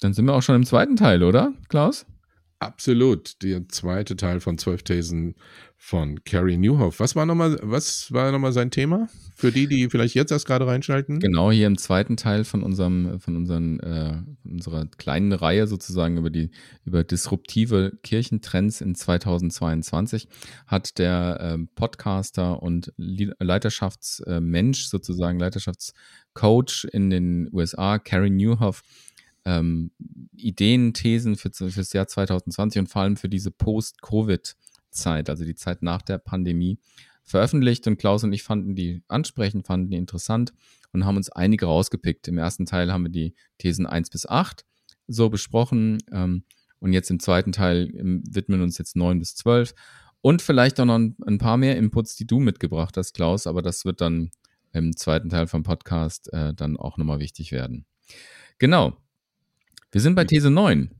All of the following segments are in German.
Dann sind wir auch schon im zweiten Teil, oder, Klaus? Absolut. Der zweite Teil von Zwölf Thesen von Carrie Newhoff. Was war nochmal, was war nochmal sein Thema? Für die, die vielleicht jetzt erst gerade reinschalten? Genau, hier im zweiten Teil von unserem, von unseren, äh, unserer kleinen Reihe sozusagen über die, über disruptive Kirchentrends in 2022 hat der äh, Podcaster und Leiterschaftsmensch sozusagen, Leiterschaftscoach in den USA, Carrie Newhoff, ähm, Ideen, Thesen für, für das Jahr 2020 und vor allem für diese Post-Covid-Zeit, also die Zeit nach der Pandemie, veröffentlicht. Und Klaus und ich fanden die ansprechend, fanden die interessant und haben uns einige rausgepickt. Im ersten Teil haben wir die Thesen 1 bis 8 so besprochen. Ähm, und jetzt im zweiten Teil ähm, widmen wir uns jetzt 9 bis 12. Und vielleicht auch noch ein, ein, paar mehr Inputs, die du mitgebracht hast, Klaus, aber das wird dann im zweiten Teil vom Podcast äh, dann auch nochmal wichtig werden. Genau. Wir sind bei These 9.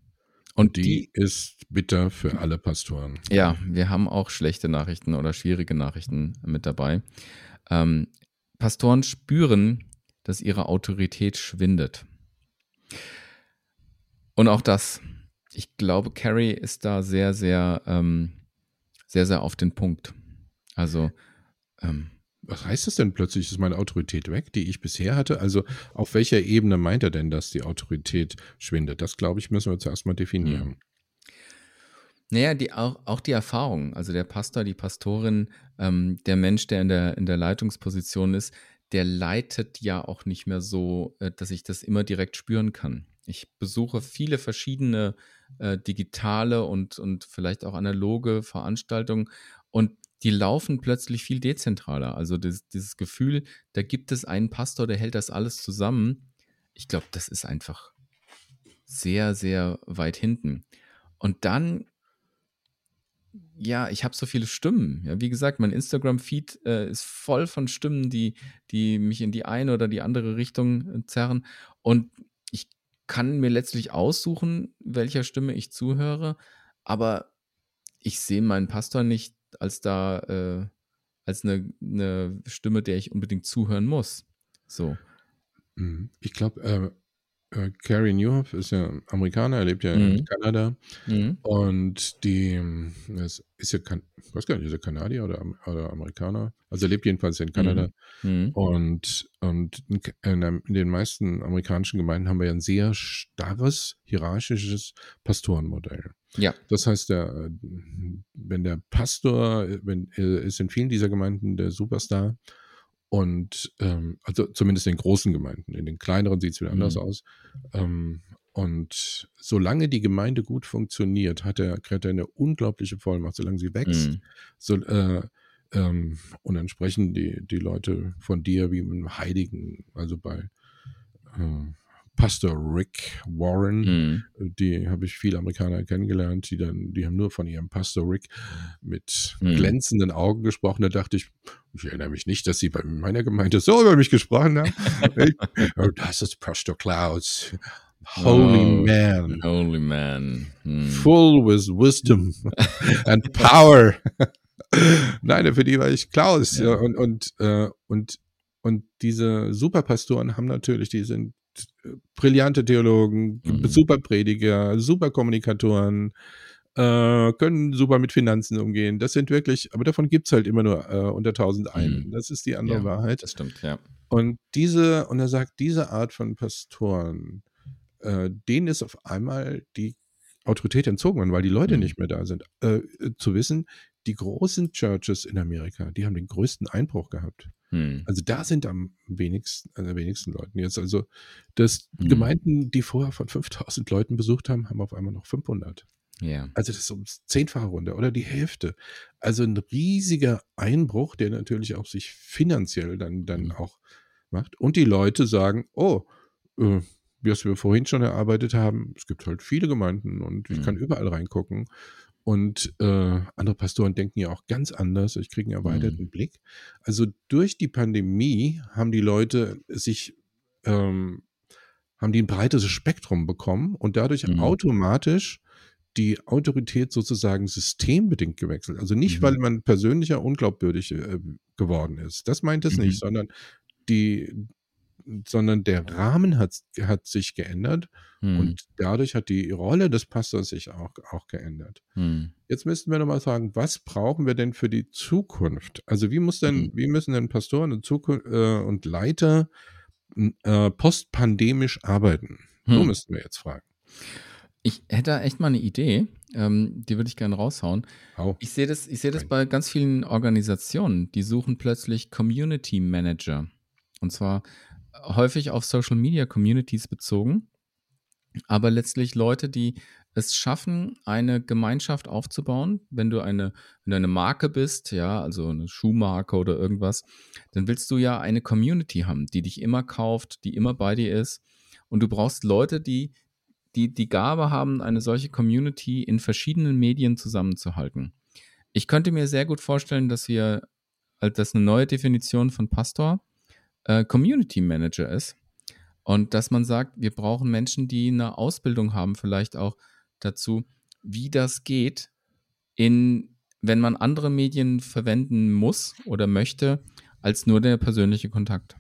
Und die, die, ist bitter für alle Pastoren. Ja, wir haben auch schlechte Nachrichten oder schwierige Nachrichten mit dabei. Ähm, Pastoren spüren, dass ihre Autorität schwindet. Und auch das, ich glaube, Carrie ist da sehr, sehr, ähm, sehr, sehr auf den Punkt. Also, ähm, was heißt das denn plötzlich? Ist meine Autorität weg, die ich bisher hatte? Also auf welcher Ebene meint er denn, dass die Autorität schwindet? Das, glaube ich, müssen wir zuerst mal definieren. Naja, die, auch, auch die Erfahrung, also der Pastor, die Pastorin, ähm, der Mensch, der in der, in der Leitungsposition ist, der leitet ja auch nicht mehr so, äh, dass ich das immer direkt spüren kann. Ich besuche viele verschiedene äh, digitale und, und vielleicht auch analoge Veranstaltungen und die laufen plötzlich viel dezentraler. Also das, dieses Gefühl, da gibt es einen Pastor, der hält das alles zusammen. Ich glaube, das ist einfach sehr, sehr weit hinten. Und dann, ja, ich habe so viele Stimmen. Ja, wie gesagt, mein Instagram-Feed äh, ist voll von Stimmen, die, die mich in die eine oder die andere Richtung äh, zerren. Und ich kann mir letztlich aussuchen, welcher Stimme ich zuhöre, aber ich sehe meinen Pastor nicht als da, äh, als eine, eine Stimme, der ich unbedingt zuhören muss. So. Mhm. Ich glaube, äh, äh, Carrie Newhoff ist ja Amerikaner, er lebt ja mhm. in Kanada. Mhm. Und die, das ist ja, ich weiß gar nicht, ist er Kanadier oder, oder Amerikaner? Also er lebt jedenfalls in Kanada. Mhm. mhm. Und, und in, in, den meisten amerikanischen Gemeinden haben wir ja ein sehr starres, hierarchisches Pastorenmodell. Ja. Das heißt, der, wenn der Pastor, wenn, ist in vielen dieser Gemeinden der Superstar und ähm, also zumindest in großen Gemeinden, in den kleineren sieht es wieder anders mhm. aus. Ähm, und solange die Gemeinde gut funktioniert, hat er, kriegt er eine unglaubliche Vollmacht, solange sie wächst. Mhm. So, äh, ähm, und dann sprechen die, die Leute von dir wie einem Heiligen, also bei äh, Pastor Rick Warren, mhm. die habe ich viele Amerikaner kennengelernt, die dann, die haben nur von ihrem Pastor Rick mit mhm. glänzenden Augen gesprochen. Da dachte ich, ich erinnere mich nicht, dass sie bei meiner Gemeinde so über mich gesprochen haben. oh, das ist Pastor Klaus. Holy oh, man. Holy man. Hm. Full with wisdom and power. Nein, für die war ich Klaus. Ja. Und, und, äh, und, und diese Superpastoren haben natürlich, die sind brillante Theologen, mhm. super Prediger, super Kommunikatoren, äh, können super mit Finanzen umgehen. Das sind wirklich, aber davon gibt es halt immer nur äh, unter tausend einen. Mhm. Das ist die andere ja, Wahrheit. Das stimmt, ja. Und diese, und er sagt, diese Art von Pastoren, äh, denen ist auf einmal die Autorität entzogen worden, weil die Leute mhm. nicht mehr da sind. Äh, zu wissen, die großen Churches in Amerika, die haben den größten Einbruch gehabt. Hm. Also da sind am wenigsten, am wenigsten Leuten jetzt. Also das hm. Gemeinden, die vorher von 5000 Leuten besucht haben, haben auf einmal noch 500. Ja. Also das ist um zehnfache Runde oder die Hälfte. Also ein riesiger Einbruch, der natürlich auch sich finanziell dann, dann hm. auch macht. Und die Leute sagen, oh, äh, wie wir vorhin schon erarbeitet haben, es gibt halt viele Gemeinden und ich kann hm. überall reingucken. Und äh, andere Pastoren denken ja auch ganz anders. Ich kriege einen erweiterten mhm. Blick. Also durch die Pandemie haben die Leute sich, ähm, haben die ein breites Spektrum bekommen und dadurch mhm. automatisch die Autorität sozusagen systembedingt gewechselt. Also nicht, mhm. weil man persönlicher unglaubwürdig äh, geworden ist. Das meint es nicht, mhm. sondern die, sondern der Rahmen hat, hat sich geändert Hm. und dadurch hat die Rolle des Pastors sich auch, auch geändert. Hm. Jetzt müssten wir nochmal fragen, was brauchen wir denn für die Zukunft? Also wie muss denn, Mhm. wie müssen denn Pastoren und, Zukunft, äh, und Leiter äh, postpandemisch arbeiten? So Hm. müssten wir jetzt fragen. Ich hätte da echt mal eine Idee, ähm, die würde ich gerne raushauen. Hau. Ich sehe das, ich sehe das bei ganz vielen Organisationen, die suchen plötzlich Community Manager. Und zwar häufig auf Social Media Communities bezogen, aber letztlich Leute, die es schaffen, eine Gemeinschaft aufzubauen. Wenn du eine, wenn du eine Marke bist, ja, also eine Schuhmarke oder irgendwas, dann willst du ja eine Community haben, die dich immer kauft, die immer bei dir ist. Und du brauchst Leute, die die, die Gabe haben, eine solche Community in verschiedenen Medien zusammenzuhalten. Ich könnte mir sehr gut vorstellen, dass wir, äh, dass eine neue Definition von Pastor äh, Community Manager ist. Und dass man sagt, wir brauchen Menschen, die eine Ausbildung haben, vielleicht auch dazu, wie das geht, in, wenn man andere Medien verwenden muss oder möchte, als nur der persönliche Kontakt.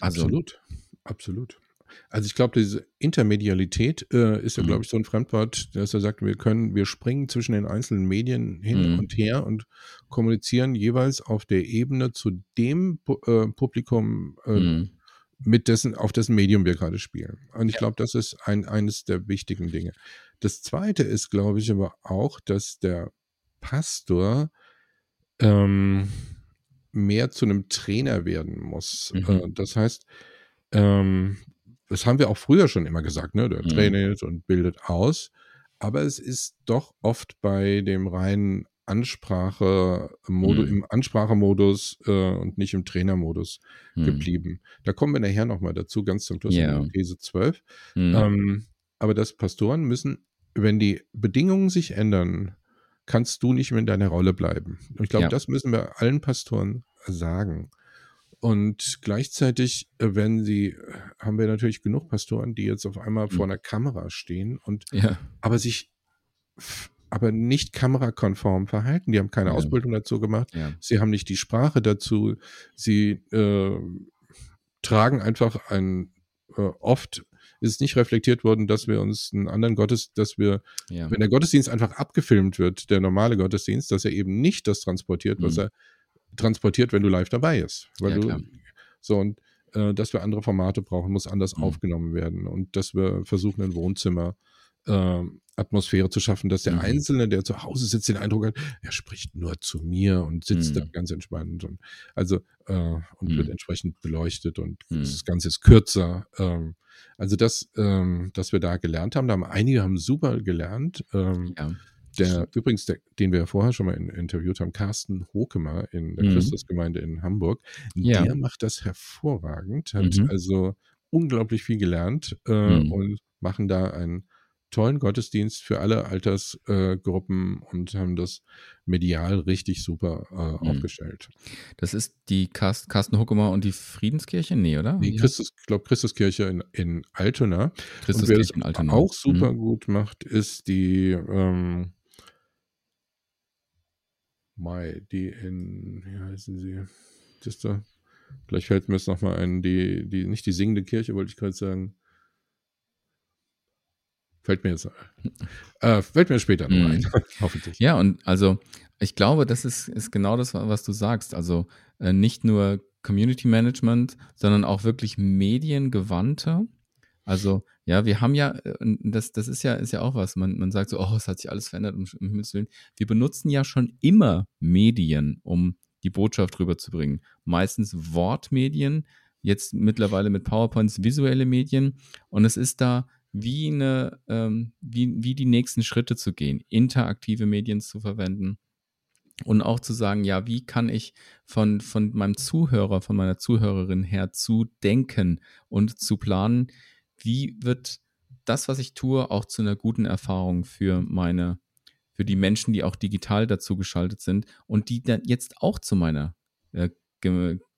Also, Absolut, absolut. Also ich glaube, diese Intermedialität äh, ist ja, Mhm. glaube ich, so ein Fremdwort, dass er sagt, wir können, wir springen zwischen den einzelnen Medien hin Mhm. und her und kommunizieren jeweils auf der Ebene zu dem äh, Publikum, äh, Mhm. mit dessen, auf dessen Medium wir gerade spielen. Und ich Ja. glaube, das ist ein, eines der wichtigen Dinge. Das zweite ist, glaube ich, aber auch, dass der Pastor ähm, mehr zu einem Trainer werden muss. Mhm. Äh, das heißt, ähm, das haben wir auch früher schon immer gesagt, ne? Der Mhm. trainiert und bildet aus. Aber es ist doch oft bei dem reinen Ansprache-Modus, Mhm. im Ansprachemodus äh, und nicht im Trainermodus Mhm. geblieben. Da kommen wir nachher nochmal dazu, ganz zum Schluss Ja. in These 12. Mhm. Ähm, aber dass Pastoren müssen, wenn die Bedingungen sich ändern, kannst du nicht mehr in deiner Rolle bleiben. Und ich glaube, Ja. das müssen wir allen Pastoren sagen. Und gleichzeitig, äh, wenn sie, äh, haben wir natürlich genug Pastoren, die jetzt auf einmal vor Mhm. einer Kamera stehen und Ja. aber sich aber nicht kamerakonform verhalten. Die haben keine Ja. Ausbildung dazu gemacht. Ja. Sie haben nicht die Sprache dazu. Sie äh, tragen einfach ein, äh, oft ist es nicht reflektiert worden, dass wir uns einen anderen Gottes, dass wir, Ja. wenn der Gottesdienst einfach abgefilmt wird, der normale Gottesdienst, dass er eben nicht das transportiert, was Mhm. er transportiert, wenn du live dabei ist. Weil Ja, du, klar. so und äh, dass wir andere Formate brauchen, muss anders Mhm. aufgenommen werden und dass wir versuchen, ein Wohnzimmer ähm, Atmosphäre zu schaffen, dass der Mhm. Einzelne, der zu Hause sitzt, den Eindruck hat, er spricht nur zu mir und sitzt da Mhm. ganz entspannt und also äh, und wird Mhm. entsprechend beleuchtet und Mhm. das Ganze ist kürzer. Ähm, also das, ähm, dass wir da gelernt haben, da haben einige haben super gelernt. Ähm, Ja. Der übrigens, der, den wir ja vorher schon mal in, interviewt haben, Carsten Hokemer in der Mhm. Christusgemeinde in Hamburg, Ja. der macht das hervorragend, hat Mhm. also unglaublich viel gelernt äh, Mhm. und machen da einen tollen Gottesdienst für alle Altersgruppen äh, und haben das medial richtig super äh, Mhm. aufgestellt. Das ist die Karst Carsten Huckemer und die Friedenskirche? Nee, oder? Die Christus, ich glaube, Christuskirche in, in Altona. Und wer das Christuskirche in Altona. auch super Mhm. gut macht, ist die ähm, Mai, die in, wie heißen sie? Das da, vielleicht fällt mir es nochmal ein, die, die, nicht die singende Kirche, wollte ich gerade sagen. Fällt mir jetzt, äh, fällt mir später noch Mhm. ein, hoffentlich. Ja, und also ich glaube, das ist, ist genau das, was du sagst. Also äh, nicht nur Community Management, sondern auch wirklich mediengewandte. Also ja, wir haben ja, äh, das, das ist ja, ist ja auch was. Man, man sagt so, oh, es hat sich alles verändert, um, um Himmels Willen. Wir benutzen ja schon immer Medien, um die Botschaft rüberzubringen. Meistens Wortmedien, jetzt mittlerweile mit PowerPoints visuelle Medien. Und es ist da wie eine, ähm, wie, wie die nächsten Schritte zu gehen, interaktive Medien zu verwenden und auch zu sagen, ja, wie kann ich von, von meinem Zuhörer, von meiner Zuhörerin her zu denken und zu planen, wie wird das, was ich tue, auch zu einer guten Erfahrung für meine, für die Menschen, die auch digital dazu geschaltet sind und die dann jetzt auch zu meiner äh,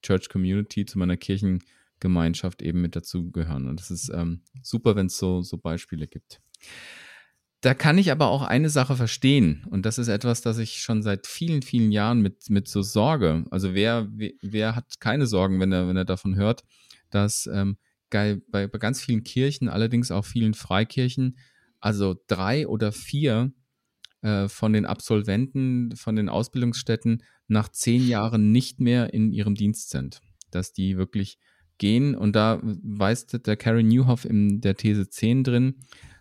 Church Community, zu meiner Kirchengemeinschaft eben mit dazu gehören. Und das ist ähm, super, wenn es so, so Beispiele gibt. Da kann ich aber auch eine Sache verstehen. Und das ist etwas, das ich schon seit vielen, vielen Jahren mit, mit so Sorge. Also wer, wer, wer hat keine Sorgen, wenn er, wenn er davon hört, dass ähm, bei, bei ganz vielen Kirchen, allerdings auch vielen Freikirchen, also drei oder vier äh, von den Absolventen, von den Ausbildungsstätten nach zehn Jahren nicht mehr in ihrem Dienst sind. Dass die wirklich gehen und da weist der Karen Newhoff in der These 10 drin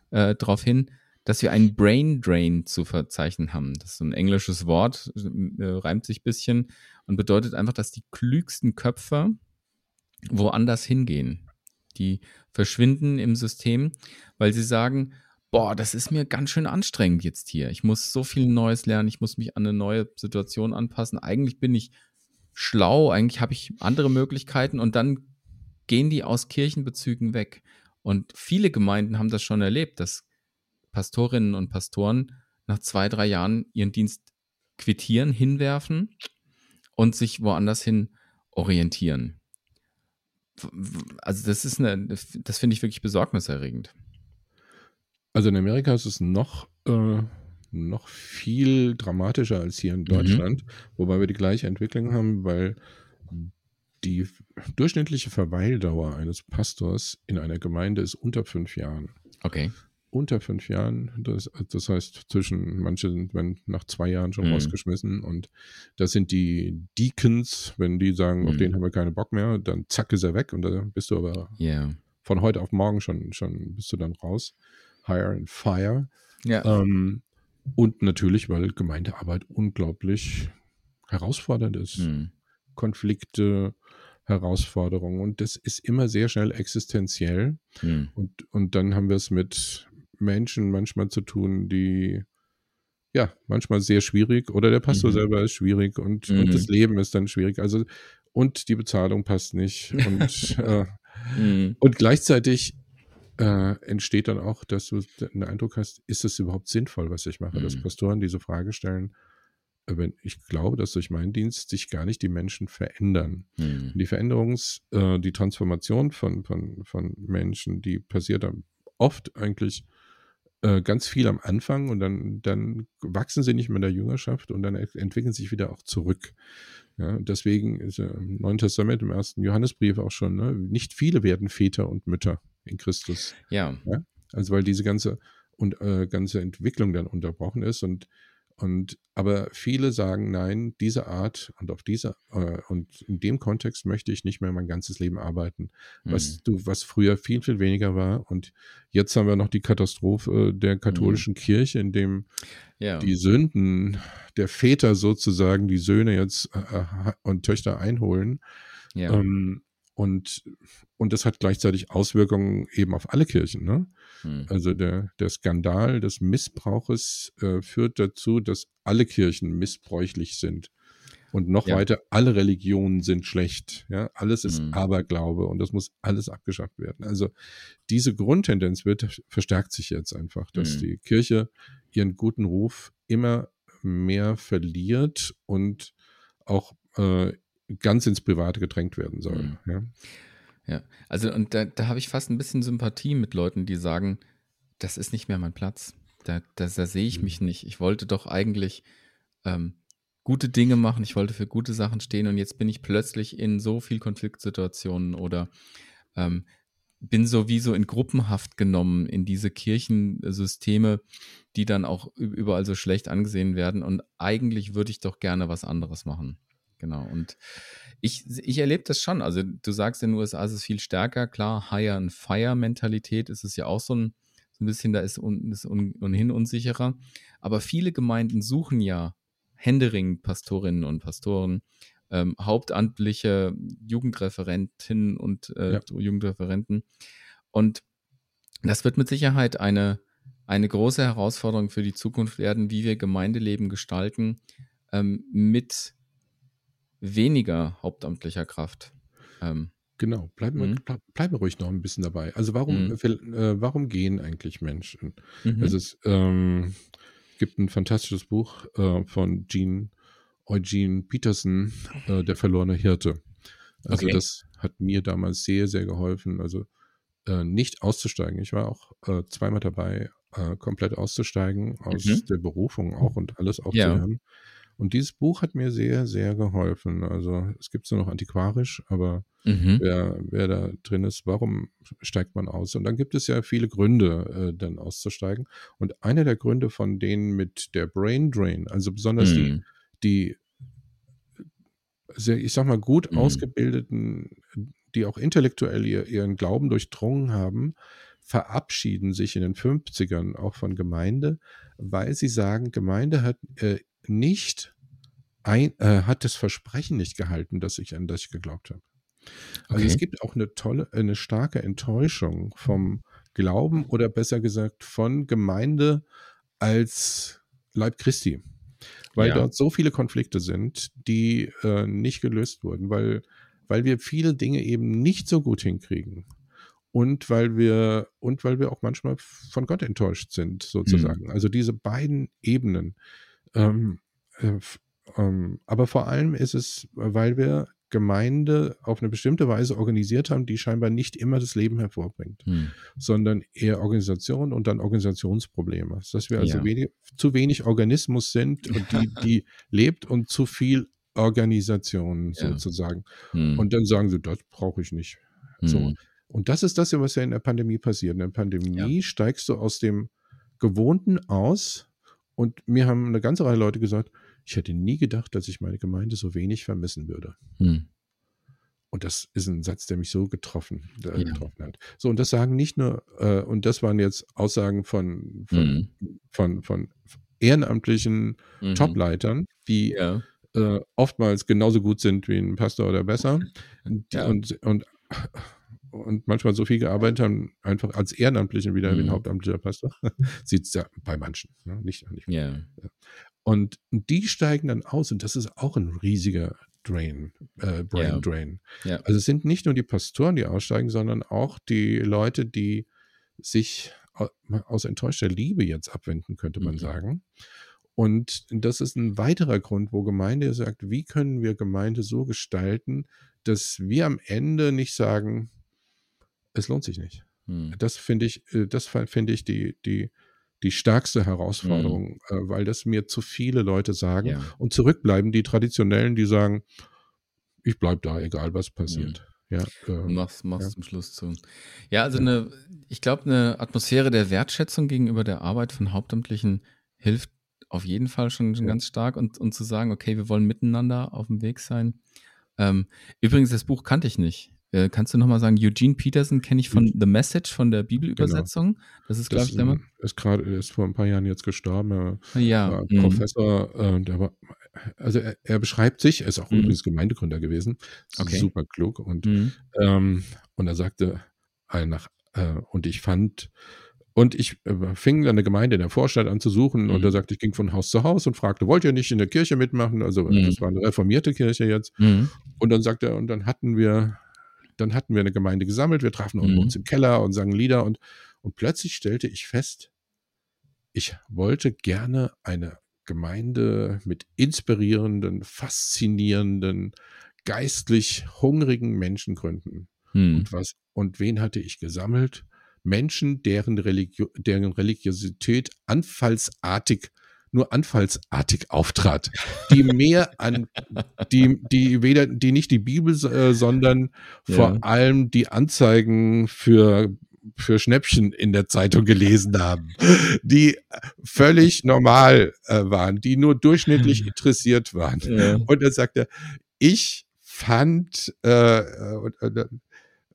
äh, darauf hin, dass wir einen Brain Drain zu verzeichnen haben. Das ist ein englisches Wort, äh, reimt sich ein bisschen und bedeutet einfach, dass die klügsten Köpfe woanders hingehen. Die verschwinden im System, weil sie sagen, boah, das ist mir ganz schön anstrengend jetzt hier. Ich muss so viel Neues lernen, ich muss mich an eine neue Situation anpassen. Eigentlich bin ich schlau, eigentlich habe ich andere Möglichkeiten und dann gehen die aus Kirchenbezügen weg. Und viele Gemeinden haben das schon erlebt, dass Pastorinnen und Pastoren nach zwei, drei Jahren ihren Dienst quittieren, hinwerfen und sich woanders hin orientieren. Also das ist eine, das finde ich wirklich besorgniserregend. Also in Amerika ist es noch, äh, noch viel dramatischer als hier in mhm. Deutschland, mhm. wobei wir die gleiche Entwicklung haben, weil die durchschnittliche Verweildauer eines Pastors in einer Gemeinde ist unter fünf Jahren. Okay. Unter fünf Jahren, das, das heißt zwischen, manche sind nach zwei Jahren schon mhm. rausgeschmissen und das sind die Deacons, wenn die sagen, mhm. auf den haben wir keine Bock mehr, dann zack ist er weg und da bist du aber yeah. von heute auf morgen schon, schon bist du dann raus. Hire and Fire. Ja. Ähm, und natürlich, weil Gemeindearbeit unglaublich herausfordernd ist. Mhm. Konflikte, Herausforderungen. Und das ist immer sehr schnell existenziell. Mhm. Und, und dann haben wir es mit Menschen manchmal zu tun, die ja, manchmal sehr schwierig oder der Pastor mhm. selber ist schwierig und, mhm. und das Leben ist dann schwierig. Also, und die Bezahlung passt nicht. Und, äh, mhm. und gleichzeitig äh, entsteht dann auch, dass du den Eindruck hast, ist es überhaupt sinnvoll, was ich mache? Mhm. Dass Pastoren diese Frage stellen, äh, wenn ich glaube, dass durch meinen Dienst sich gar nicht die Menschen verändern. Mhm. Die Veränderungs-, äh, die Transformation von, von, von Menschen, die passiert dann oft eigentlich äh, ganz viel am Anfang und dann, dann wachsen sie nicht mehr in der Jüngerschaft und dann entwickeln sie sich wieder auch zurück. Ja, deswegen ist äh, im Neuen Testament, im ersten Johannesbrief auch schon, ne, nicht viele werden Väter und Mütter in Christus. Ja. ja? Also weil diese ganze und äh, ganze Entwicklung dann unterbrochen ist und und aber viele sagen nein, diese Art und auf diese äh, und in dem Kontext möchte ich nicht mehr mein ganzes Leben arbeiten, was mhm. du was früher viel viel weniger war und jetzt haben wir noch die Katastrophe der katholischen mhm. Kirche, in dem ja. die Sünden der Väter sozusagen die Söhne jetzt äh, äh und Töchter einholen. Ja. Ähm, und, und das hat gleichzeitig Auswirkungen eben auf alle Kirchen. Ne? Hm. Also der, der Skandal des Missbrauches äh, führt dazu, dass alle Kirchen missbräuchlich sind. Und noch ja. weiter, alle Religionen sind schlecht. Ja? Alles ist hm. Aberglaube und das muss alles abgeschafft werden. Also diese Grundtendenz wird, verstärkt sich jetzt einfach, dass hm. die Kirche ihren guten Ruf immer mehr verliert und auch äh, ganz ins Private gedrängt werden soll. Mhm. Ja? Ja, also und da, da habe ich fast ein bisschen Sympathie mit Leuten, die sagen, das ist nicht mehr mein Platz. Da, da, da sehe ich mhm. mich nicht. Ich wollte doch eigentlich ähm, gute Dinge machen, ich wollte für gute Sachen stehen und jetzt bin ich plötzlich in so viel Konfliktsituationen oder ähm, bin sowieso in Gruppenhaft genommen in diese Kirchensysteme, die dann auch überall so schlecht angesehen werden. Und eigentlich würde ich doch gerne was anderes machen. Genau. Und ich, ich erlebe das schon. Also du sagst, in den USA ist es viel stärker. Klar, Hire and Fire Mentalität ist es ja auch so ein, so ein bisschen, da ist, un, ist un, ohnehin unsicherer. Aber viele Gemeinden suchen ja händeringend Pastorinnen und Pastoren, ähm, hauptamtliche Jugendreferentinnen und äh, ja. Jugendreferenten. Und das wird mit Sicherheit eine, eine große Herausforderung für die Zukunft werden, wie wir Gemeindeleben gestalten, ähm, mit weniger hauptamtlicher Kraft. Ähm, genau, bleib, mhm. bleib, ruhig noch ein bisschen dabei. Also warum, mhm. äh, warum gehen eigentlich Menschen? Mhm. Also es ähm, gibt ein fantastisches Buch äh, von Gene Eugene Peterson, äh, Der verlorene Hirte. Also okay. das hat mir damals sehr, sehr geholfen. Also äh, nicht auszusteigen. Ich war auch äh, zweimal dabei, äh, komplett auszusteigen aus mhm. der Berufung auch und alles aufzuhören. Ja Und dieses Buch hat mir sehr, sehr geholfen. Also es gibt es nur noch antiquarisch, aber Mhm. wer, wer da drin ist, warum steigt man aus? Und dann gibt es ja viele Gründe, äh, dann auszusteigen. Und einer der Gründe von denen mit der Brain Drain, also besonders die, Mhm. die, sehr, ich sag mal, gut Mhm. ausgebildeten, die auch intellektuell ihr, ihren Glauben durchdrungen haben, verabschieden sich in den 50ern auch von Gemeinde, weil sie sagen, Gemeinde hat äh, nicht ein, äh, hat das Versprechen nicht gehalten, dass ich an das ich geglaubt habe. Also es Okay. gibt auch eine tolle, eine starke Enttäuschung vom Glauben oder besser gesagt von Gemeinde als Leib Christi, weil Ja. dort so viele Konflikte sind, die äh, nicht gelöst wurden, weil, weil wir viele Dinge eben nicht so gut hinkriegen und weil wir und weil wir auch manchmal von Gott enttäuscht sind, sozusagen. Also diese beiden Ebenen. Ähm, äh, ähm, aber vor allem ist es, weil wir Gemeinde auf eine bestimmte Weise organisiert haben, die scheinbar nicht immer das Leben hervorbringt, Hm. sondern eher Organisation und dann Organisationsprobleme. Dass wir also Ja. wenig, zu wenig Organismus sind und die, die lebt und zu viel Organisation Ja. sozusagen. Hm. Und dann sagen sie, das brauche ich nicht. So. Hm. Und das ist das, was ja in der Pandemie passiert. In der Pandemie steigst du aus dem Gewohnten aus. Und mir haben eine ganze Reihe Leute gesagt, ich hätte nie gedacht, dass ich meine Gemeinde so wenig vermissen würde. Hm. Und das ist ein Satz, der mich so getroffen, äh, Ja. getroffen hat. So, und das sagen nicht nur, äh, und das waren jetzt Aussagen von, von, von, von ehrenamtlichen Mhm. Topleitern, die Ja. äh, oftmals genauso gut sind wie ein Pastor oder besser Ja. und, und, und manchmal so viel gearbeitet haben, einfach als Ehrenamtlichen wieder wie ein Mhm. hauptamtlicher Pastor. Sieht es ja bei manchen, ne? nicht, nicht. Ja. Und die steigen dann aus und das ist auch ein riesiger Drain, äh, Brain Ja. Drain. Ja. Also es sind nicht nur die Pastoren, die aussteigen, sondern auch die Leute, die sich au- aus enttäuschter Liebe jetzt abwenden, könnte man Mhm. sagen. Und das ist ein weiterer Grund, wo Gemeinde sagt, wie können wir Gemeinde so gestalten, dass wir am Ende nicht sagen, es lohnt sich nicht. Hm. Das finde ich, äh, das finde ich die, die, die stärkste Herausforderung, äh, weil das mir zu viele Leute sagen. Ja. Und zurückbleiben die Traditionellen, die sagen, ich bleibe da, egal was passiert. Ja, Und äh, mach's, mach's ja. zum Schluss zu. Ja, also Ja. eine, ich glaube, eine Atmosphäre der Wertschätzung gegenüber der Arbeit von Hauptamtlichen hilft auf jeden Fall schon, schon Ja. ganz stark und, und zu sagen, okay, wir wollen miteinander auf dem Weg sein. Ähm, übrigens, das Buch kannte ich nicht. Äh, kannst du nochmal sagen, Eugene Peterson kenne ich von The Message, von der Bibelübersetzung. Das ist, glaube ich, der Mann. ist gerade, ist vor ein paar Jahren jetzt gestorben. Er Ja. war mhm. Professor, äh, der war, also er, er beschreibt sich, er ist auch Mhm. übrigens Gemeindegründer gewesen, Okay. super klug und Mhm. Ähm, und er sagte, nach, äh, und ich fand, und ich äh, fing dann eine Gemeinde in der Vorstadt an zu suchen und Mhm. er sagte, ich ging von Haus zu Haus und fragte, wollt ihr nicht in der Kirche mitmachen? Also Mhm. das war eine reformierte Kirche jetzt. Mhm. Und dann sagte er, und dann hatten wir, dann hatten wir eine Gemeinde gesammelt, wir trafen Mhm. uns im Keller und sangen Lieder und, und plötzlich stellte ich fest, ich wollte gerne eine Gemeinde mit inspirierenden, faszinierenden, geistlich hungrigen Menschen gründen. Mhm. Und was, und wen hatte ich gesammelt? Menschen, deren, Religio deren Religiosität anfallsartig, nur anfallsartig auftrat, die mehr an, die, die weder, die nicht die Bibel, äh, sondern Ja. vor allem die Anzeigen für für Schnäppchen in der Zeitung gelesen haben, die völlig normal äh, waren, die nur durchschnittlich interessiert waren. Ja. Und dann sagt er, ich fand, äh, und, und, dann-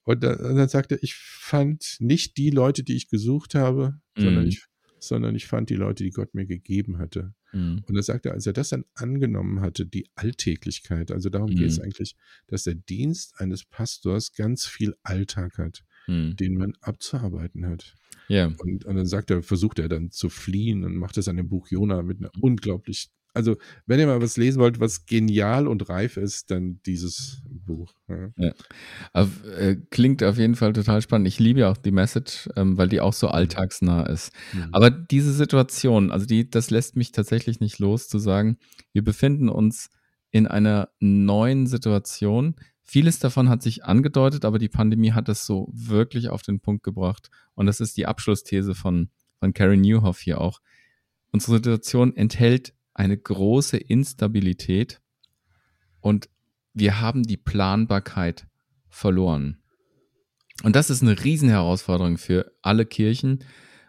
und, dann, und dann sagt er, ich fand nicht die Leute, die ich gesucht habe, sondern, Mhm. ich, sondern ich fand die Leute, die Gott mir gegeben hatte. Mhm. Und dann sagt er, als er das dann angenommen hatte, die Alltäglichkeit, also darum geht es Mhm. eigentlich, dass der Dienst eines Pastors ganz viel Alltag hat, Mhm. den man abzuarbeiten hat. Ja. Und, und dann sagt er, versucht er dann zu fliehen und macht das an dem Buch Jona mit einer unglaublich, also wenn ihr mal was lesen wollt, was genial und reif ist, dann dieses Buch. Ja. Auf, äh, klingt auf jeden Fall total spannend. Ich liebe ja auch die Message, ähm, weil die auch so alltagsnah ist. Mhm. Aber diese Situation, also die, das lässt mich tatsächlich nicht los zu sagen, wir befinden uns in einer neuen Situation. Vieles davon hat sich angedeutet, aber die Pandemie hat das so wirklich auf den Punkt gebracht. Und das ist die Abschlussthese von, von Karen Newhoff hier auch. Unsere Situation enthält eine große Instabilität und wir haben die Planbarkeit verloren. Und das ist eine Riesenherausforderung für alle Kirchen.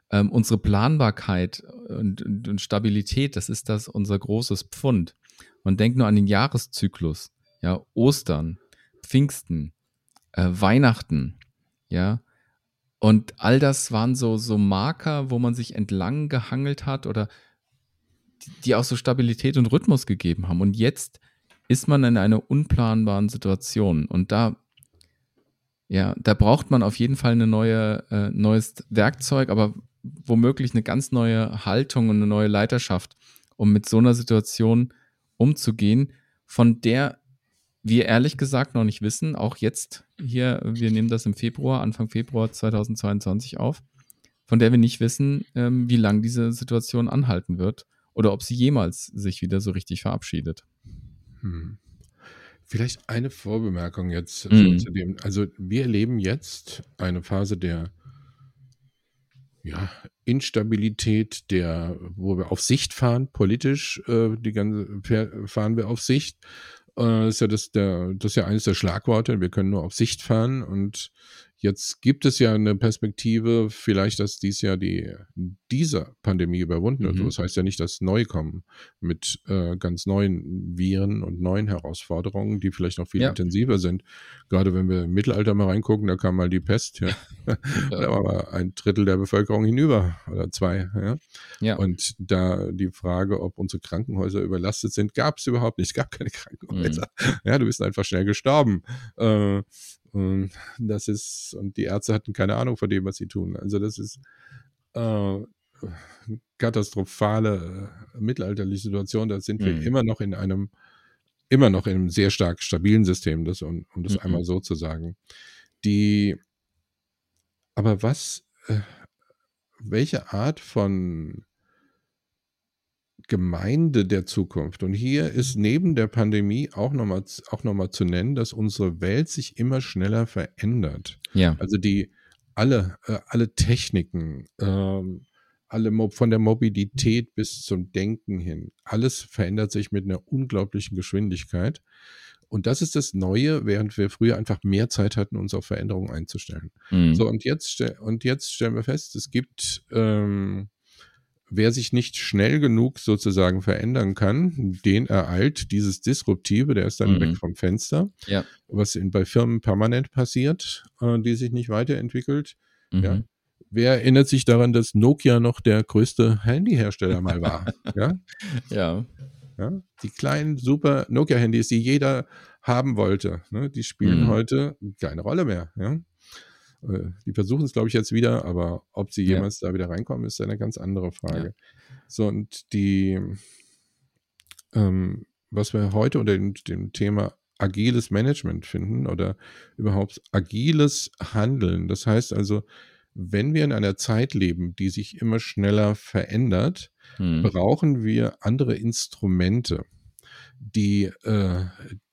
Ähm, unsere Planbarkeit und, und, und, Stabilität, das ist das unser großes Pfund. Man denkt nur an den Jahreszyklus, ja, Ostern, Pfingsten, äh, Weihnachten, ja. Und all das waren so, so Marker, wo man sich entlang gehangelt hat oder die, die auch so Stabilität und Rhythmus gegeben haben. Und jetzt ist man in einer unplanbaren Situation. Und da, ja, da braucht man auf jeden Fall ein neue, äh, neues Werkzeug, aber womöglich eine ganz neue Haltung und eine neue Leiterschaft, um mit so einer Situation umzugehen, von der wir ehrlich gesagt noch nicht wissen, auch jetzt hier, wir nehmen das im Februar, Anfang Februar 2022 auf, von der wir nicht wissen, ähm, wie lange diese Situation anhalten wird oder ob sie jemals sich wieder so richtig verabschiedet. Hm. Vielleicht eine Vorbemerkung jetzt mhm. zu dem. Also wir erleben jetzt eine Phase der ja, Instabilität, der, wo wir auf Sicht fahren, politisch, äh, die ganze fahren wir auf Sicht. Äh, ist ja das, der, das ist ja eines der Schlagworte. Wir können nur auf Sicht fahren und Jetzt gibt es ja eine Perspektive, vielleicht, dass dies Jahr die, diese Pandemie überwunden wird. Mhm. Das heißt ja nicht, dass neu kommen mit äh, ganz neuen Viren und neuen Herausforderungen, die vielleicht noch viel ja. intensiver sind. Gerade wenn wir im Mittelalter mal reingucken, da kam mal die Pest, ja. ja. da war mal ein Drittel der Bevölkerung hinüber oder zwei. Ja. ja. Und da die Frage, ob unsere Krankenhäuser überlastet sind, gab es überhaupt nicht. Es gab keine Krankenhäuser. Mhm. Ja, du bist einfach schnell gestorben. Äh, und das ist, und die Ärzte hatten keine Ahnung von dem, was sie tun. Also das ist äh, katastrophale äh, mittelalterliche Situation. Da sind wir mhm. immer noch in einem, immer noch in einem sehr stark stabilen System, das, um, um das mhm. einmal so zu sagen. Die, aber was, äh, welche Art von Gemeinde der Zukunft. Und hier ist neben der Pandemie auch nochmal auch noch mal zu nennen, dass unsere Welt sich immer schneller verändert. Ja. Also die alle, äh, alle Techniken, ähm, alle von der Mobilität bis zum Denken hin, alles verändert sich mit einer unglaublichen Geschwindigkeit. Und das ist das Neue, während wir früher einfach mehr Zeit hatten, uns auf Veränderungen einzustellen. Mhm. So, und jetzt, und jetzt stellen wir fest, es gibt ähm, wer sich nicht schnell genug sozusagen verändern kann, den ereilt dieses Disruptive, der ist dann mhm. weg vom Fenster, ja. was in, bei Firmen permanent passiert, äh, die sich nicht weiterentwickelt. Mhm. Ja. Wer erinnert sich daran, dass Nokia noch der größte Handyhersteller mal war? ja? ja. Ja. Die kleinen super Nokia-Handys, die jeder haben wollte, ne, die spielen mhm. heute keine Rolle mehr. Ja? Äh, die versuchen es, glaube ich, jetzt wieder, aber ob sie jemals ja. da wieder reinkommen, ist eine ganz andere Frage. Ja. So, und die, ähm, was wir heute unter dem, dem Thema agiles Management finden oder überhaupt agiles Handeln. Das heißt also, wenn wir in einer Zeit leben, die sich immer schneller verändert, hm. brauchen wir andere Instrumente, die, äh,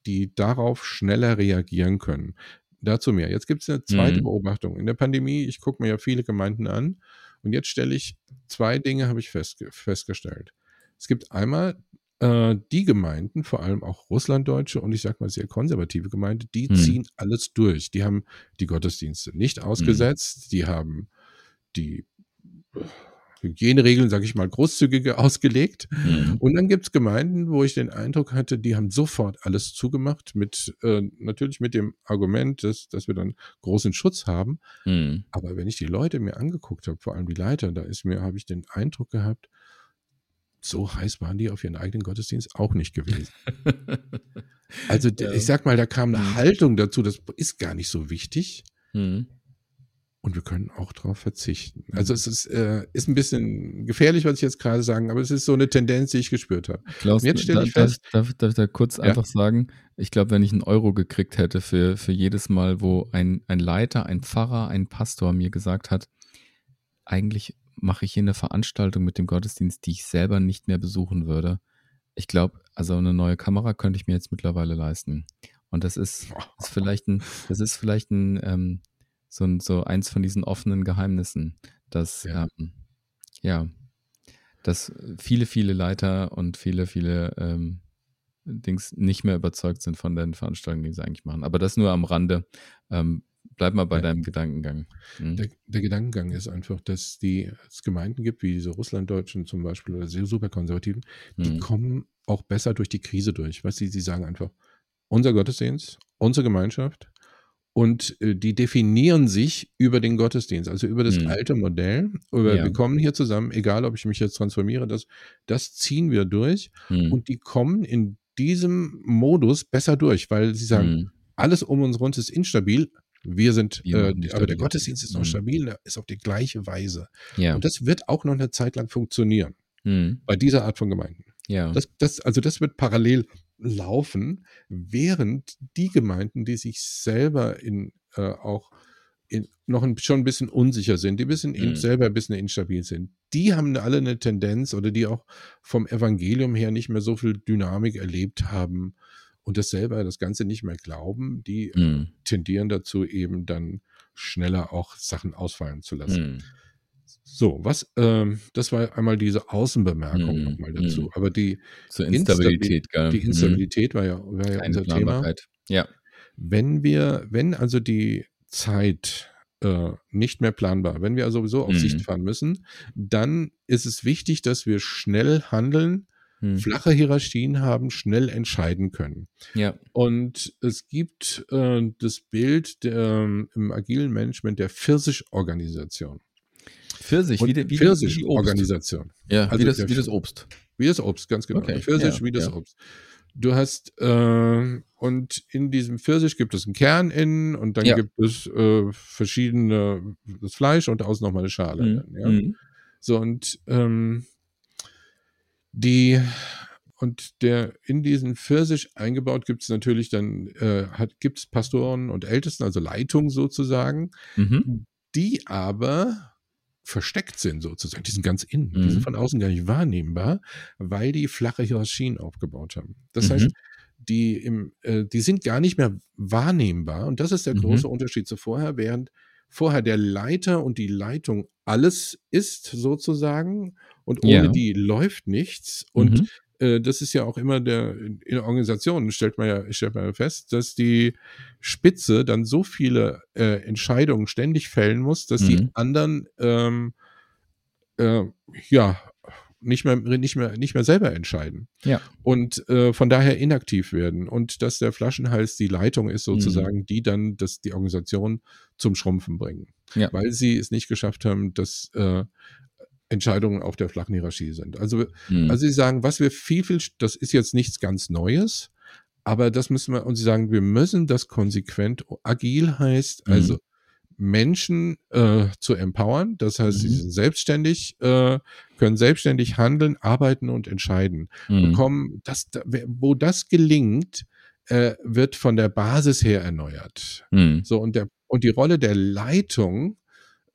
die darauf schneller reagieren können. Dazu mehr. Jetzt gibt es eine zweite mhm. Beobachtung. In der Pandemie, ich gucke mir ja viele Gemeinden an und jetzt stelle ich zwei Dinge, habe ich festge festgestellt. Es gibt einmal äh, die Gemeinden, vor allem auch Russlanddeutsche und ich sage mal sehr konservative Gemeinden, die mhm. ziehen alles durch. Die haben die Gottesdienste nicht mhm. ausgesetzt, mhm. die haben die Hygieneregeln, sage ich mal, großzügiger ausgelegt. Mhm. Und dann gibt es Gemeinden, wo ich den Eindruck hatte, die haben sofort alles zugemacht, mit äh, natürlich mit dem Argument, dass, dass wir dann großen Schutz haben. Mhm. Aber wenn ich die Leute mir angeguckt habe, vor allem die Leiter, da ist mir, habe ich den Eindruck gehabt, so heiß waren die auf ihren eigenen Gottesdienst auch nicht gewesen. also ja. ich sag mal, da kam eine mhm. Haltung dazu, das ist gar nicht so wichtig. Mhm und wir können auch darauf verzichten. Also es ist, äh, ist ein bisschen gefährlich, was ich jetzt gerade sagen, aber es ist so eine Tendenz, die ich gespürt habe. Klaus, jetzt stelle ich fest, darf, darf, darf ich da kurz ja? einfach sagen, ich glaube, wenn ich einen Euro gekriegt hätte für, für jedes Mal, wo ein, ein Leiter, ein Pfarrer, ein Pastor mir gesagt hat, eigentlich mache ich hier eine Veranstaltung mit dem Gottesdienst, die ich selber nicht mehr besuchen würde. Ich glaube, also eine neue Kamera könnte ich mir jetzt mittlerweile leisten. Und das ist, ist vielleicht ein, das ist vielleicht ein, ähm, so, so eins von diesen offenen Geheimnissen, dass, ja, ähm, ja dass viele, viele Leiter und viele, viele ähm, Dings nicht mehr überzeugt sind von den Veranstaltungen, die sie eigentlich machen. Aber das nur am Rande. Ähm, bleib mal bei ja. deinem Gedankengang. Mhm. Der, der, Gedankengang ist einfach, dass die, es Gemeinden gibt, wie diese Russlanddeutschen zum Beispiel oder sehr superkonservativen, die mhm. kommen auch besser durch die Krise durch. Weißt du, sie sagen einfach, unser Gottesdienst, unsere Gemeinschaft, und äh, die definieren sich über den Gottesdienst, also über das mhm. alte Modell. Über, ja. Wir kommen hier zusammen, egal ob ich mich jetzt transformiere, das, das ziehen wir durch. Mhm. Und die kommen in diesem Modus besser durch, weil sie sagen, mhm. alles um uns rund ist instabil. Wir sind, äh, aber der Gottesdienst ist noch mhm. stabil, ist auf die gleiche Weise. Ja. Und das wird auch noch eine Zeit lang funktionieren. Mhm. Bei dieser Art von Gemeinden. Ja. Das, das, also das wird parallel laufen, während die Gemeinden, die sich selber in äh, auch in, noch ein, schon ein bisschen unsicher sind, die ein bisschen mhm. selber ein bisschen instabil sind, die haben alle eine Tendenz oder die auch vom Evangelium her nicht mehr so viel Dynamik erlebt haben und das selber das Ganze nicht mehr glauben, die mhm. tendieren dazu eben dann schneller auch Sachen ausfallen zu lassen. Mhm. So, was, ähm, das war einmal diese Außenbemerkung mhm. nochmal dazu. Mhm. Aber die Zur Instabilität, Instabil die Instabilität mhm. war ja, war ja unser Thema. Ja. Wenn wir, wenn also die Zeit äh, nicht mehr planbar, wenn wir sowieso auf mhm. Sicht fahren müssen, dann ist es wichtig, dass wir schnell handeln, mhm. flache Hierarchien haben, schnell entscheiden können. Ja. Und es gibt äh, das Bild der, im agilen Management der Pfirsich-Organisation. Pfirsich, wie, die, wie Pfirsich-Organisation. Ja, also wie, das, wie das Obst. Wie das Obst, ganz genau. Okay. Pfirsich ja, wie das ja. Obst. Du hast, äh, und in diesem Pfirsich gibt es einen Kern innen und dann ja. gibt es äh, verschiedene, das Fleisch und außen nochmal eine Schale. Mhm. Dann? Mhm. So, und ähm, die, und der in diesen Pfirsich eingebaut gibt es natürlich dann, äh, gibt es Pastoren und Ältesten, also Leitungen sozusagen, mhm. die aber versteckt sind sozusagen. Die sind ganz innen, mhm. die sind mhm. von außen gar nicht wahrnehmbar, weil die flache Hierarchien aufgebaut haben. Das mhm. heißt, die, im, äh, die sind gar nicht mehr wahrnehmbar und das ist der mhm. große Unterschied zu vorher, während vorher der Leiter und die Leitung alles ist sozusagen und ohne ja. die läuft nichts und mhm. Äh, das ist ja auch immer der, in Organisationen stellt man ja, stellt man ja fest, dass die Spitze dann so viele äh, Entscheidungen ständig fällen muss, dass mhm. die anderen ähm, äh, ja nicht mehr, nicht mehr, nicht mehr selber entscheiden. Ja. Und äh, von daher inaktiv werden. Und dass der Flaschenhals die Leitung ist, sozusagen, mhm. die dann das, die Organisation zum Schrumpfen bringen. Ja. Weil sie es nicht geschafft haben, dass äh, Entscheidungen auf der flachen Hierarchie sind. Also, mhm. also sie sagen, was wir viel, viel, das ist jetzt nichts ganz Neues, aber das müssen wir, und sie sagen, wir müssen das konsequent, agil heißt, mhm. also Menschen äh, zu empowern, das heißt, mhm. sie sind selbstständig, äh, können selbstständig handeln, arbeiten und entscheiden. Mhm. Bekommen, das, wo das gelingt, äh, wird von der Basis her erneuert. Mhm. So, und der, und die Rolle der Leitung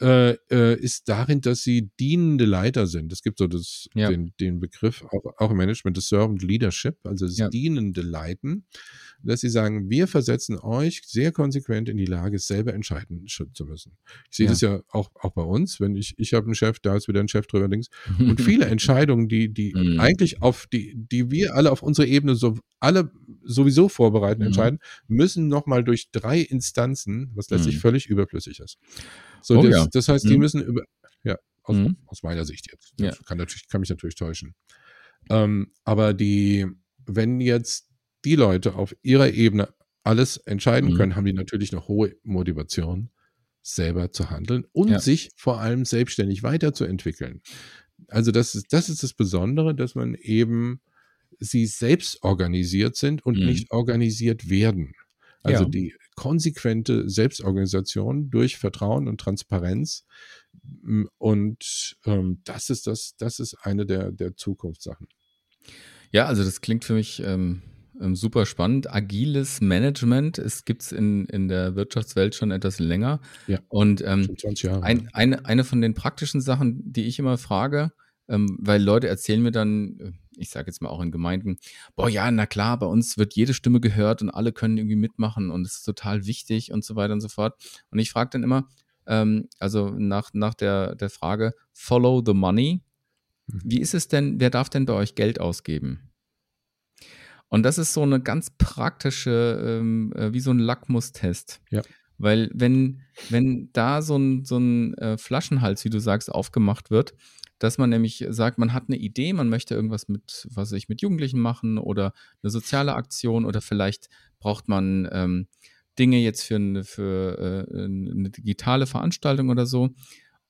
äh, äh, ist darin, dass sie dienende Leiter sind. Es gibt so das, ja. den, den Begriff auch, auch, im Management des Servant Leadership, also das ja. dienende Leiten, dass sie sagen, wir versetzen euch sehr konsequent in die Lage, selber entscheiden zu müssen. Ich sehe ja. das ja auch, auch bei uns, wenn ich, ich habe einen Chef, da ist wieder ein Chef drüber links. Und viele Entscheidungen, die, die mhm. eigentlich auf die, die wir alle auf unserer Ebene so alle sowieso vorbereiten, mhm. entscheiden, müssen nochmal durch drei Instanzen, was letztlich mhm. völlig überflüssig ist. So, oh, das, ja. das, heißt, die mhm. müssen über, ja, aus, mhm. aus, meiner Sicht jetzt. Ja. Kann, natürlich, kann mich natürlich täuschen. Ähm, aber die, wenn jetzt die Leute auf ihrer Ebene alles entscheiden mhm. können, haben die natürlich eine hohe Motivation, selber zu handeln und ja. sich vor allem selbstständig weiterzuentwickeln. Also das ist, das ist das Besondere, dass man eben sie selbst organisiert sind und mhm. nicht organisiert werden. Also ja. die konsequente Selbstorganisation durch Vertrauen und Transparenz. Und ähm, das ist das, das ist eine der, der Zukunftssachen. Ja, also das klingt für mich ähm, ähm super spannend. Agiles Management, es gibt es in, in der Wirtschaftswelt schon etwas länger. Ja, und ähm, 20 Jahre. Ein, eine, eine von den praktischen Sachen, die ich immer frage, ähm, weil Leute erzählen mir dann, äh, ich sage jetzt mal auch in Gemeinden, boah, ja, na klar, bei uns wird jede Stimme gehört und alle können irgendwie mitmachen und es ist total wichtig und so weiter und so fort. Und ich frage dann immer, ähm, also nach, nach der, der Frage, follow the money, Mhm. Wie ist es denn, wer darf denn bei euch Geld ausgeben? Und das ist so eine ganz praktische, ähm, äh, wie so ein Lackmustest. Ja. Weil wenn, wenn da so ein, so ein äh, Flaschenhals, wie du sagst, aufgemacht wird, dass man nämlich sagt, man hat eine Idee, man möchte irgendwas mit, was ich, mit Jugendlichen machen oder eine soziale Aktion oder vielleicht braucht man ähm, Dinge jetzt für, eine, für äh, eine digitale Veranstaltung oder so.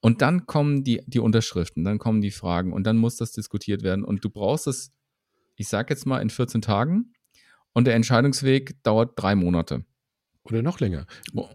Und dann kommen die, die Unterschriften, dann kommen die Fragen und dann muss das diskutiert werden. Und du brauchst es, ich sag jetzt mal, in 14 Tagen und der Entscheidungsweg dauert drei Monate. Oder noch länger.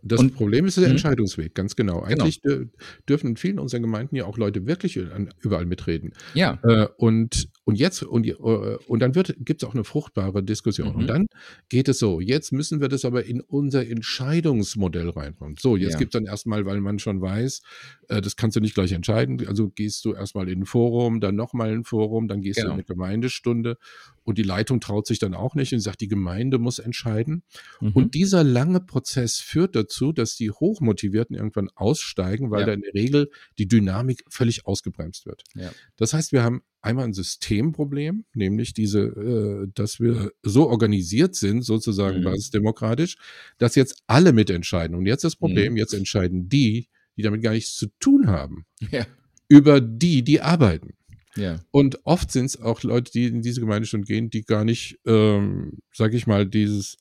Das und, Problem ist der mhm. Entscheidungsweg, ganz genau. genau. Eigentlich genau. dürfen in vielen unserer Gemeinden ja auch Leute wirklich überall mitreden. Ja. Äh, und, und jetzt, und, äh, und dann gibt es auch eine fruchtbare Diskussion. Mhm. Und dann geht es so, jetzt müssen wir das aber in unser Entscheidungsmodell reinbringen. So, jetzt ja. gibt es dann erstmal, weil man schon weiß, äh, das kannst du nicht gleich entscheiden. Also gehst du erstmal in ein Forum, dann nochmal in ein Forum, dann gehst genau. du in eine Gemeindestunde und die Leitung traut sich dann auch nicht und sagt, die Gemeinde muss entscheiden. Mhm. Und dieser lange Prozess führt dazu, dass die Hochmotivierten irgendwann aussteigen, weil ja. da in der Regel die Dynamik völlig ausgebremst wird. Ja. Das heißt, wir haben einmal ein Systemproblem, nämlich diese, äh, dass wir so organisiert sind, sozusagen mhm. basisdemokratisch, dass jetzt alle mitentscheiden. Und jetzt das Problem, mhm. jetzt entscheiden die, die damit gar nichts zu tun haben, ja. über die, die arbeiten. Ja. Und oft sind es auch Leute, die in diese Gemeinde schon gehen, die gar nicht, ähm, sag ich mal, dieses,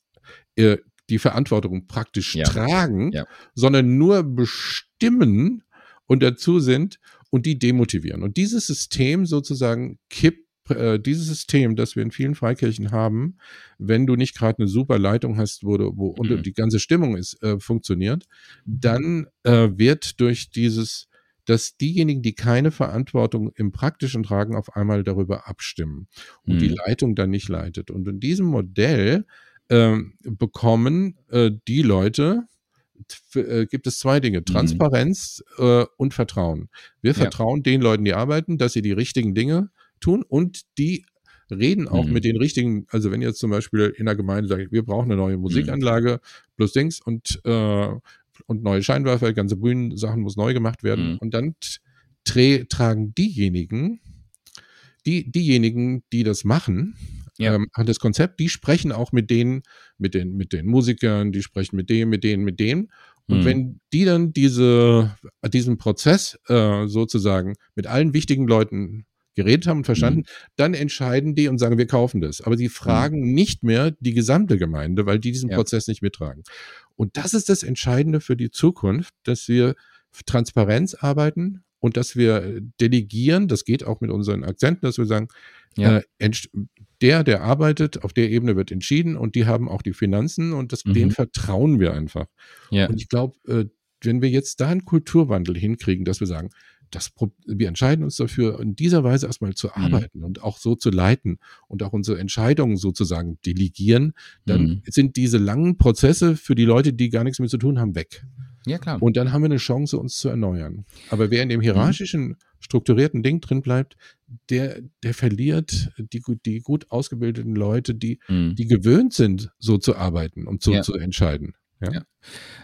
äh, die Verantwortung praktisch ja. tragen, ja. sondern nur bestimmen und dazu sind und die demotivieren. Und dieses System sozusagen kippt äh, dieses System, das wir in vielen Freikirchen haben, wenn du nicht gerade eine super Leitung hast, wo, du, wo mhm. die ganze Stimmung ist, äh, funktioniert, dann äh, wird durch dieses dass diejenigen, die keine Verantwortung im Praktischen tragen, auf einmal darüber abstimmen und mhm. die Leitung dann nicht leitet. Und in diesem Modell äh, bekommen die Leute, äh, gibt es zwei Dinge, mhm. Transparenz mhm. und Vertrauen. Wir ja. vertrauen den Leuten, die arbeiten, dass sie die richtigen Dinge tun und die reden auch mhm. mit den richtigen, also wenn jetzt zum Beispiel in der Gemeinde sagt, wir brauchen eine neue mhm. Musikanlage, plus Dings und äh, und neue Scheinwerfer, ganze Bühnensachen muss neu gemacht werden. Mhm. Und dann tragen diejenigen, die, diejenigen, die das machen, ja. ähm, das Konzept, die sprechen auch mit denen, mit den, mit den Musikern, die sprechen mit dem, mit denen, mit denen. Und mhm. wenn die dann diese, diesen Prozess äh, sozusagen mit allen wichtigen Leuten geredet haben und verstanden, mhm. dann entscheiden die und sagen, wir kaufen das. Aber sie mhm. fragen mhm. nicht mehr die gesamte Gemeinde, weil die diesen ja. Prozess nicht mittragen. Und das ist das Entscheidende für die Zukunft, dass wir Transparenz arbeiten und dass wir delegieren. Das geht auch mit unseren Akzenten, dass wir sagen, ja. äh, der, der arbeitet, auf der Ebene wird entschieden und die haben auch die Finanzen und das, mhm. denen vertrauen wir einfach. Ja. Und ich glaube, äh, wenn wir jetzt da einen Kulturwandel hinkriegen, dass wir sagen, das, wir entscheiden uns dafür, in dieser Weise erstmal zu mhm. arbeiten mhm. und auch so zu leiten und auch unsere Entscheidungen sozusagen delegieren, dann mhm. sind diese langen Prozesse für die Leute, die gar nichts mehr zu tun haben, weg. Ja, klar. Und dann haben wir eine Chance, uns zu erneuern. Aber wer in dem mhm. hierarchischen, strukturierten Ding drin bleibt, der, der verliert die, die gut ausgebildeten Leute, die, mhm. die gewöhnt sind, so zu arbeiten und so ja. zu entscheiden. Ja. ja.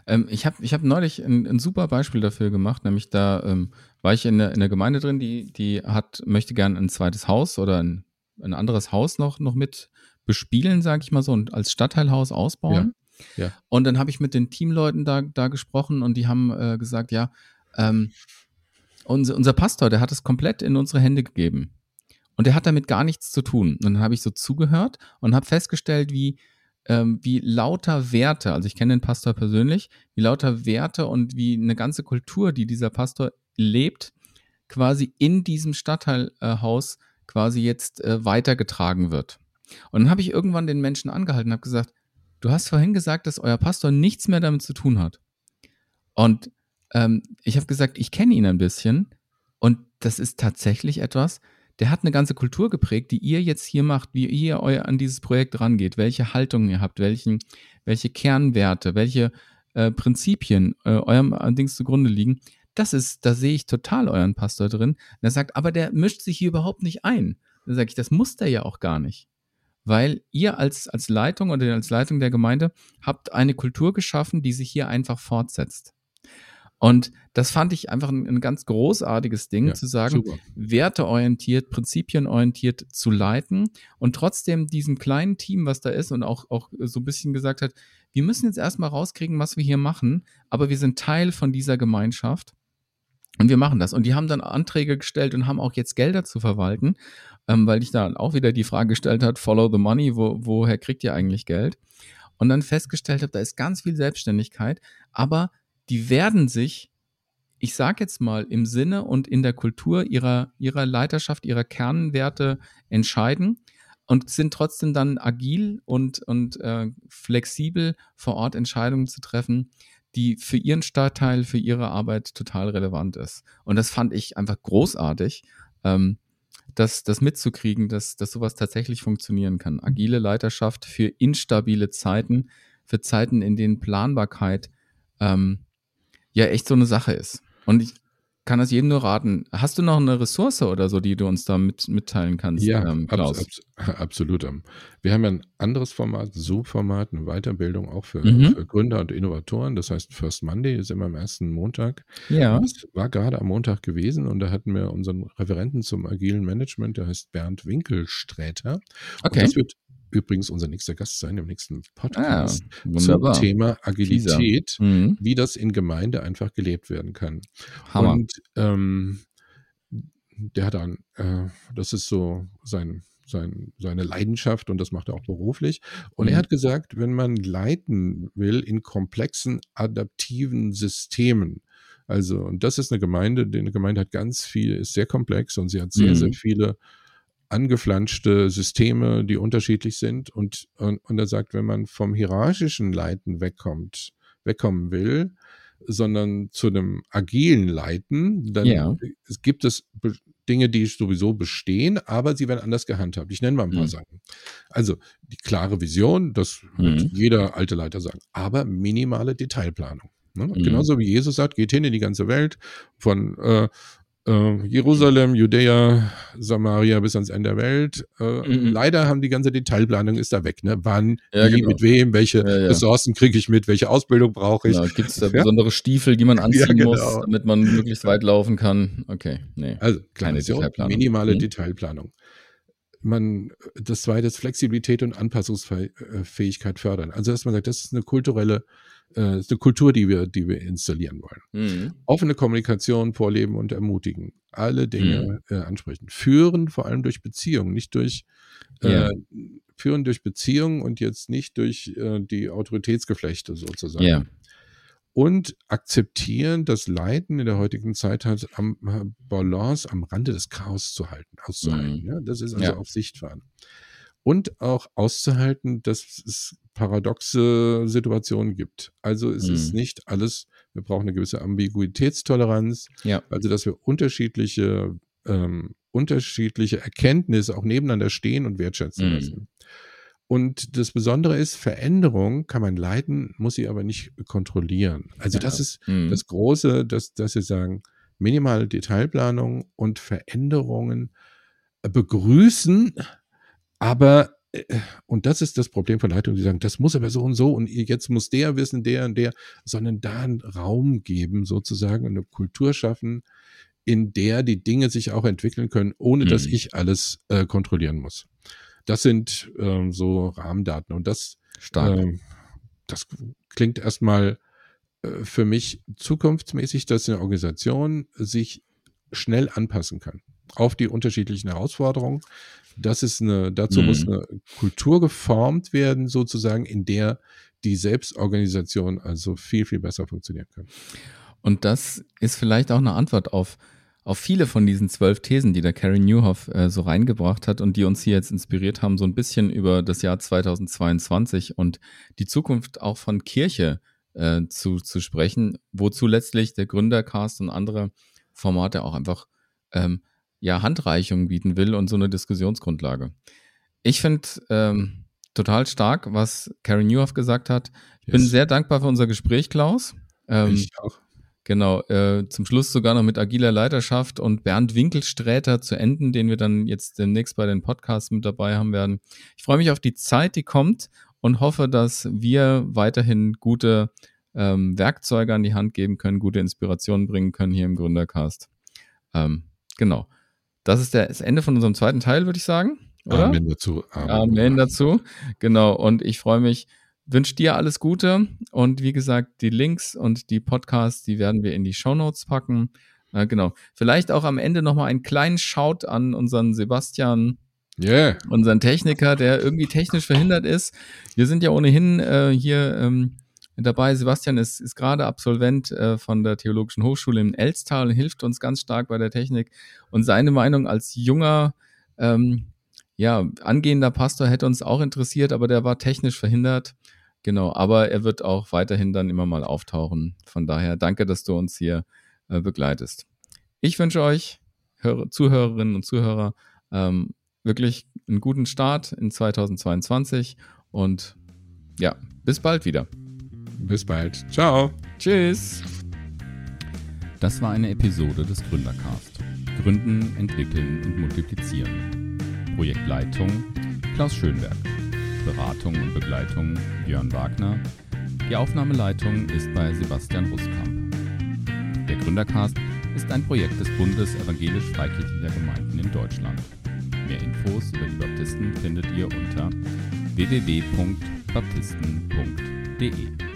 Ähm, ich habe ich hab neulich ein, ein, super Beispiel dafür gemacht, nämlich da ähm, war ich in der, in der Gemeinde drin, die, die hat, möchte gerne ein zweites Haus oder ein, ein anderes Haus noch, noch mit bespielen, sage ich mal so, und als Stadtteilhaus ausbauen. Ja. Ja. Und dann habe ich mit den Teamleuten da, da gesprochen und die haben äh, gesagt, ja, ähm, unser, unser Pastor, der hat es komplett in unsere Hände gegeben. Und der hat damit gar nichts zu tun. Und dann habe ich so zugehört und habe festgestellt, wie, ähm, wie lauter Werte, also ich kenne den Pastor persönlich, wie lauter Werte und wie eine ganze Kultur, die dieser Pastor lebt, quasi in diesem Stadtteilhaus äh, quasi jetzt äh, weitergetragen wird. Und dann habe ich irgendwann den Menschen angehalten und habe gesagt, du hast vorhin gesagt, dass euer Pastor nichts mehr damit zu tun hat. Und ähm, ich habe gesagt, ich kenne ihn ein bisschen und das ist tatsächlich etwas, der hat eine ganze Kultur geprägt, die ihr jetzt hier macht, wie ihr euer an dieses Projekt rangeht, welche Haltungen ihr habt, welchen, welche Kernwerte, welche äh, Prinzipien äh, eurem Dings zugrunde liegen. Das ist, da sehe ich total euren Pastor drin. Und er sagt, aber der mischt sich hier überhaupt nicht ein. Dann sage ich, das muss der ja auch gar nicht. Weil ihr als, als Leitung oder als Leitung der Gemeinde habt eine Kultur geschaffen, die sich hier einfach fortsetzt. Und das fand ich einfach ein, ein ganz großartiges Ding, ja, zu sagen, super. werteorientiert, prinzipienorientiert zu leiten und trotzdem diesem kleinen Team, was da ist und auch, auch so ein bisschen gesagt hat, wir müssen jetzt erstmal rauskriegen, was wir hier machen, aber wir sind Teil von dieser Gemeinschaft. Und wir machen das. Und die haben dann Anträge gestellt und haben auch jetzt Gelder zu verwalten, ähm, weil ich da auch wieder die Frage gestellt hat, follow the money, wo, woher kriegt ihr eigentlich Geld? Und dann festgestellt habe, da ist ganz viel Selbstständigkeit, aber die werden sich, ich sage jetzt mal, im Sinne und in der Kultur ihrer, ihrer Leiterschaft, ihrer Kernwerte entscheiden und sind trotzdem dann agil und, und äh, flexibel vor Ort Entscheidungen zu treffen, die für ihren Stadtteil, für ihre Arbeit total relevant ist. Und das fand ich einfach großartig, ähm, das, das mitzukriegen, dass, dass sowas tatsächlich funktionieren kann. Agile Leiterschaft für instabile Zeiten, für Zeiten, in denen Planbarkeit ähm, ja echt so eine Sache ist. Und ich kann das jedem nur raten. Hast du noch eine Ressource oder so, die du uns da mit, mitteilen kannst, ja, ähm, Klaus? Abs abs absolut. Wir haben ja ein anderes Format, Zoom-Format, eine Weiterbildung auch für, mhm. für, Gründer und Innovatoren. Das heißt, First Monday ist immer am ersten Montag. Ja. Das war gerade am Montag gewesen und da hatten wir unseren Referenten zum agilen Management, der heißt Bernd Winkelsträter. Okay. Und das wird übrigens unser nächster Gast sein im nächsten Podcast ah, zum Thema Agilität, mhm. wie das in Gemeinde einfach gelebt werden kann. Hammer. Und ähm, der hat dann, äh, das ist so sein, sein, seine Leidenschaft und das macht er auch beruflich. Und mhm. er hat gesagt, wenn man leiten will in komplexen, adaptiven Systemen, also, und das ist eine Gemeinde, die eine Gemeinde hat ganz viel, ist sehr komplex und sie hat sehr, mhm. sehr viele angeflanschte Systeme, die unterschiedlich sind. Und, und, und er sagt, wenn man vom hierarchischen Leiten wegkommt, wegkommen will, sondern zu einem agilen Leiten, dann ja. es gibt es Dinge, die sowieso bestehen, aber sie werden anders gehandhabt. Ich nenne mal ein paar mhm. Sachen. Also die klare Vision, das mhm. wird jeder alte Leiter sagen, aber minimale Detailplanung. Ne? Mhm. Genauso wie Jesus sagt, geht hin in die ganze Welt, von äh, äh, Jerusalem, Judäa, Samaria bis ans Ende der Welt. Äh, mhm. Leider haben die ganze Detailplanung ist da weg. Ne? Wann, ja, wie, genau. mit wem, welche ja, ja. Ressourcen kriege ich mit, welche Ausbildung brauche ich. Genau. Gibt es da besondere Stiefel, die man anziehen genau. muss, damit man möglichst weit laufen kann? Okay, nee. Also kleine Detailplanung. minimale mhm. Detailplanung. Man, das zweite ist Flexibilität und Anpassungsfähigkeit fördern. Also dass man sagt, das ist eine kulturelle äh, ist eine Kultur, die wir, die wir installieren wollen. Mhm. Offene Kommunikation vorleben und ermutigen. Alle Dinge mhm. äh, ansprechen. Führen vor allem durch Beziehungen, nicht durch yeah. äh, führen durch Beziehungen und jetzt nicht durch äh, die Autoritätsgeflechte sozusagen. Yeah. Und akzeptieren, dass Leiten in der heutigen Zeit hat, am äh, Balance am Rande des Chaos zu halten, auszuhalten. Mhm. Ja? Das ist also ja. auf Sicht fahren und auch auszuhalten, dass es paradoxe Situationen gibt. Also es mhm. ist nicht alles, wir brauchen eine gewisse Ambiguitätstoleranz, ja. also dass wir unterschiedliche, ähm, unterschiedliche Erkenntnisse auch nebeneinander stehen und wertschätzen mhm. müssen. Und das Besondere ist, Veränderung kann man leiten, muss sie aber nicht kontrollieren. Also ja. das ist mhm. das Große, dass, dass sie sagen, minimale Detailplanung und Veränderungen begrüßen, aber, äh, und das ist das Problem von Leitungen, die sagen, das muss aber so und so und jetzt muss der wissen, der und der, sondern da einen Raum geben, sozusagen, eine Kultur schaffen, in der die Dinge sich auch entwickeln können, ohne mhm. dass ich alles äh, kontrollieren muss. Das sind ähm, so Rahmendaten und das, äh, das klingt erstmal äh, für mich zukunftsmäßig, dass eine Organisation sich schnell anpassen kann auf die unterschiedlichen Herausforderungen. Das ist eine, dazu mhm. muss eine Kultur geformt werden, sozusagen, in der die Selbstorganisation also viel, viel besser funktionieren kann. Und das ist vielleicht auch eine Antwort auf, auf viele von diesen zwölf Thesen, die der Carrie Newhoff äh, so reingebracht hat und die uns hier jetzt inspiriert haben, so ein bisschen über das Jahr 2022 und die Zukunft auch von Kirche äh, zu, zu sprechen, wozu letztlich der Gründercast und andere Formate auch einfach ähm, ja, Handreichungen bieten will und so eine Diskussionsgrundlage. Ich finde ähm, total stark, was Karen Newhoff gesagt hat. Ich yes. bin sehr dankbar für unser Gespräch, Klaus. Ähm, ich auch. Genau, äh, zum Schluss sogar noch mit agiler Leiterschaft und Bernd Winkelsträter zu enden, den wir dann jetzt demnächst bei den Podcasts mit dabei haben werden. Ich freue mich auf die Zeit, die kommt und hoffe, dass wir weiterhin gute ähm, Werkzeuge an die Hand geben können, gute Inspirationen bringen können hier im Gründercast. Ähm, genau. Das ist der, das Ende von unserem zweiten Teil, würde ich sagen. Oder? Amen dazu. Amen, Amen dazu. Genau. Und ich freue mich, wünsche dir alles Gute. Und wie gesagt, die Links und die Podcasts, die werden wir in die Show Notes packen. Äh, genau. Vielleicht auch am Ende nochmal einen kleinen Shout an unseren Sebastian, yeah. unseren Techniker, der irgendwie technisch verhindert ist. Wir sind ja ohnehin äh, hier ähm, dabei. Sebastian ist, ist gerade Absolvent äh, von der Theologischen Hochschule in Elstal und hilft uns ganz stark bei der Technik. Und seine Meinung als junger, ähm, ja, angehender Pastor hätte uns auch interessiert, aber der war technisch verhindert. Genau, aber er wird auch weiterhin dann immer mal auftauchen. Von daher danke, dass du uns hier äh, begleitest. Ich wünsche euch, Hör Zuhörerinnen und Zuhörer, ähm, wirklich einen guten Start in 2022 und ja, bis bald wieder. Bis bald. Ciao. Tschüss. Das war eine Episode des Gründercast. Gründen, entwickeln und multiplizieren. Projektleitung Klaus Schönberg. Beratung und Begleitung Björn Wagner. Die Aufnahmeleitung ist bei Sebastian Ruskamp. Der Gründercast ist ein Projekt des Bundes evangelisch-freikirchlicher Gemeinden in Deutschland. Mehr Infos über die Baptisten findet ihr unter www.baptisten.de.